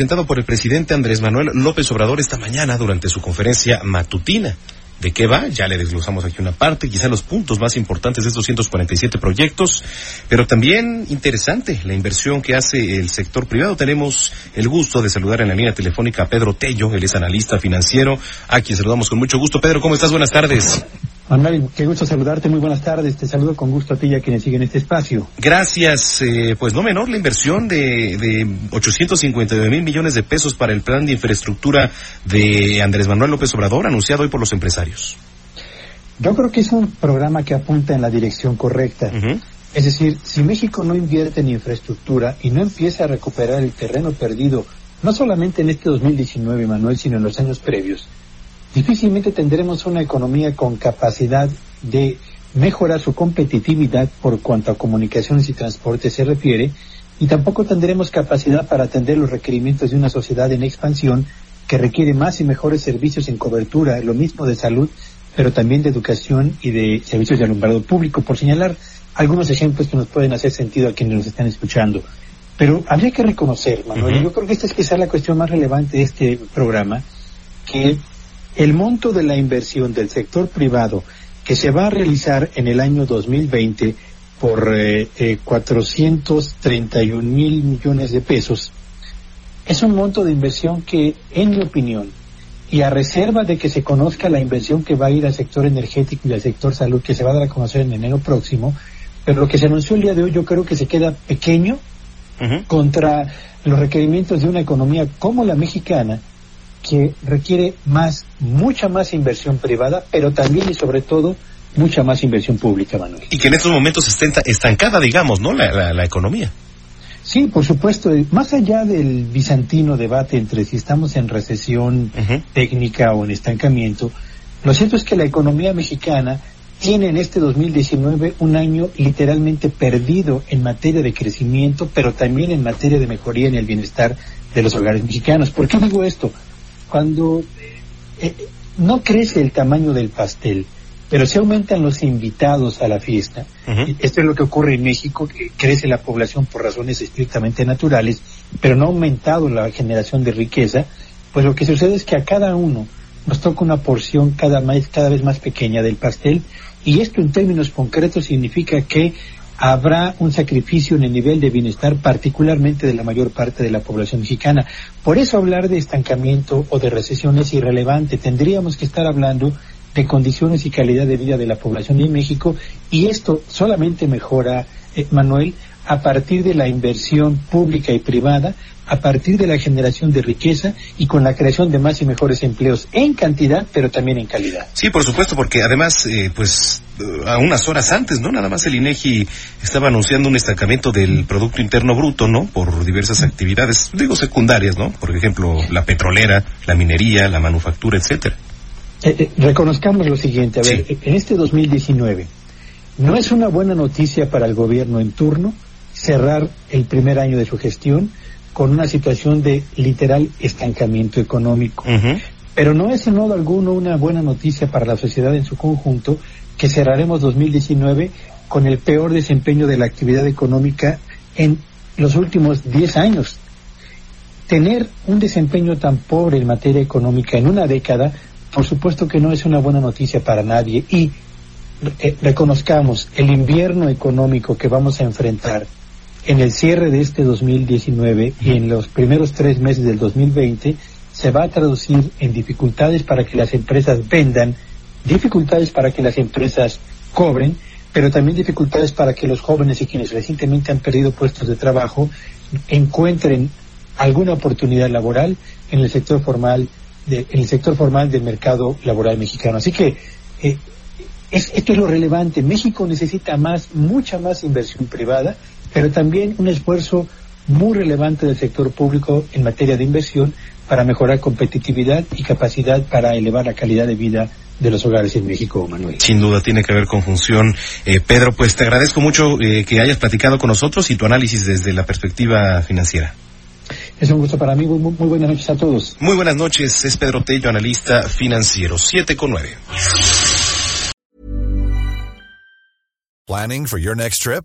Presentado por el presidente Andrés Manuel López Obrador esta mañana durante su conferencia matutina. ¿De qué va? Ya le desglosamos aquí una parte, quizá los puntos más importantes de estos 147 proyectos, pero también interesante la inversión que hace el sector privado. Tenemos el gusto de saludar en la línea telefónica a Pedro Tello, él es analista financiero, a quien saludamos con mucho gusto. Pedro, ¿cómo estás? Buenas tardes. Manuel, qué gusto saludarte, muy buenas tardes, te saludo con gusto a ti y a quienes siguen este espacio. Gracias, eh, pues no menor la inversión de, de 859 mil millones de pesos para el plan de infraestructura de Andrés Manuel López Obrador, anunciado hoy por los empresarios. Yo creo que es un programa que apunta en la dirección correcta. Es decir, si México no invierte en infraestructura y no empieza a recuperar el terreno perdido, no solamente en este 2019, Manuel, sino en los años previos, difícilmente tendremos una economía con capacidad de mejorar su competitividad por cuanto a comunicaciones y transporte se refiere, y tampoco tendremos capacidad para atender los requerimientos de una sociedad en expansión que requiere más y mejores servicios en cobertura, lo mismo de salud, pero también de educación y de servicios de alumbrado público, por señalar algunos ejemplos que nos pueden hacer sentido a quienes nos están escuchando. Pero habría que reconocer, Manuel, yo creo que esta es quizá la cuestión más relevante de este programa, que el monto de la inversión del sector privado que se va a realizar en el año 2020 por eh, eh, 431 mil millones de pesos es un monto de inversión que, en mi opinión, y a reserva de que se conozca la inversión que va a ir al sector energético y al sector salud, que se va a dar a conocer en enero próximo, pero lo que se anunció el día de hoy yo creo que se queda pequeño contra los requerimientos de una economía como la mexicana, que requiere más, mucha más inversión privada, pero también y sobre todo mucha más inversión pública, Manuel. Y que en estos momentos está estancada, digamos, ¿no? La, la, la economía. Sí, por supuesto, más allá del bizantino debate entre si estamos en recesión técnica o en estancamiento, lo cierto es que la economía mexicana tiene en este 2019 un año literalmente perdido en materia de crecimiento, pero también en materia de mejoría en el bienestar de los hogares mexicanos. ¿Por qué digo esto? Cuando eh, eh, no crece el tamaño del pastel, pero se aumentan los invitados a la fiesta, esto es lo que ocurre en México, que crece la población por razones estrictamente naturales, pero no ha aumentado la generación de riqueza, pues lo que sucede es que a cada uno nos toca una porción cada, más, cada vez más pequeña del pastel, y esto en términos concretos significa que habrá un sacrificio en el nivel de bienestar, particularmente de la mayor parte de la población mexicana. Por eso hablar de estancamiento o de recesión es irrelevante. Tendríamos que estar hablando de condiciones y calidad de vida de la población en México y esto solamente mejora, eh, Manuel, a partir de la inversión pública y privada, a partir de la generación de riqueza y con la creación de más y mejores empleos en cantidad, pero también en calidad. Sí, por supuesto, porque además, eh, pues, a unas horas antes, ¿no? Nada más el INEGI estaba anunciando un estancamiento del Producto Interno Bruto, ¿no? Por diversas actividades, digo, secundarias, ¿no? Por ejemplo, la petrolera, la minería, la manufactura, etcétera. Eh, eh, reconozcamos lo siguiente, a ver, Sí. en este 2019 no es una buena noticia para el gobierno en turno cerrar el primer año de su gestión con una situación de literal estancamiento económico. Ujú. Pero no es en modo alguno una buena noticia para la sociedad en su conjunto que cerraremos 2019 con el peor desempeño de la actividad económica en los últimos 10 años. Tener un desempeño tan pobre en materia económica en una década, por supuesto que no es una buena noticia para nadie. Y eh, reconozcamos el invierno económico que vamos a enfrentar en el cierre de este 2019 y en los primeros tres meses del 2020 se va a traducir en dificultades para que las empresas vendan, dificultades para que las empresas cobren, pero también dificultades para que los jóvenes y quienes recientemente han perdido puestos de trabajo encuentren alguna oportunidad laboral en el sector formal de, el sector formal del mercado laboral mexicano. Así que eh, es, esto es lo relevante. México necesita más, mucha más inversión privada, pero también un esfuerzo muy relevante del sector público en materia de inversión para mejorar competitividad y capacidad para elevar la calidad de vida de los hogares en México, Manuel. Sin duda tiene que haber conjunción. Eh, Pedro, pues te agradezco mucho eh, que hayas platicado con nosotros y tu análisis desde la perspectiva financiera. Es un gusto para mí. Muy, muy buenas noches a todos. Muy buenas noches. Es Pedro Tello, analista financiero. 7 con 9. Planning for your next trip?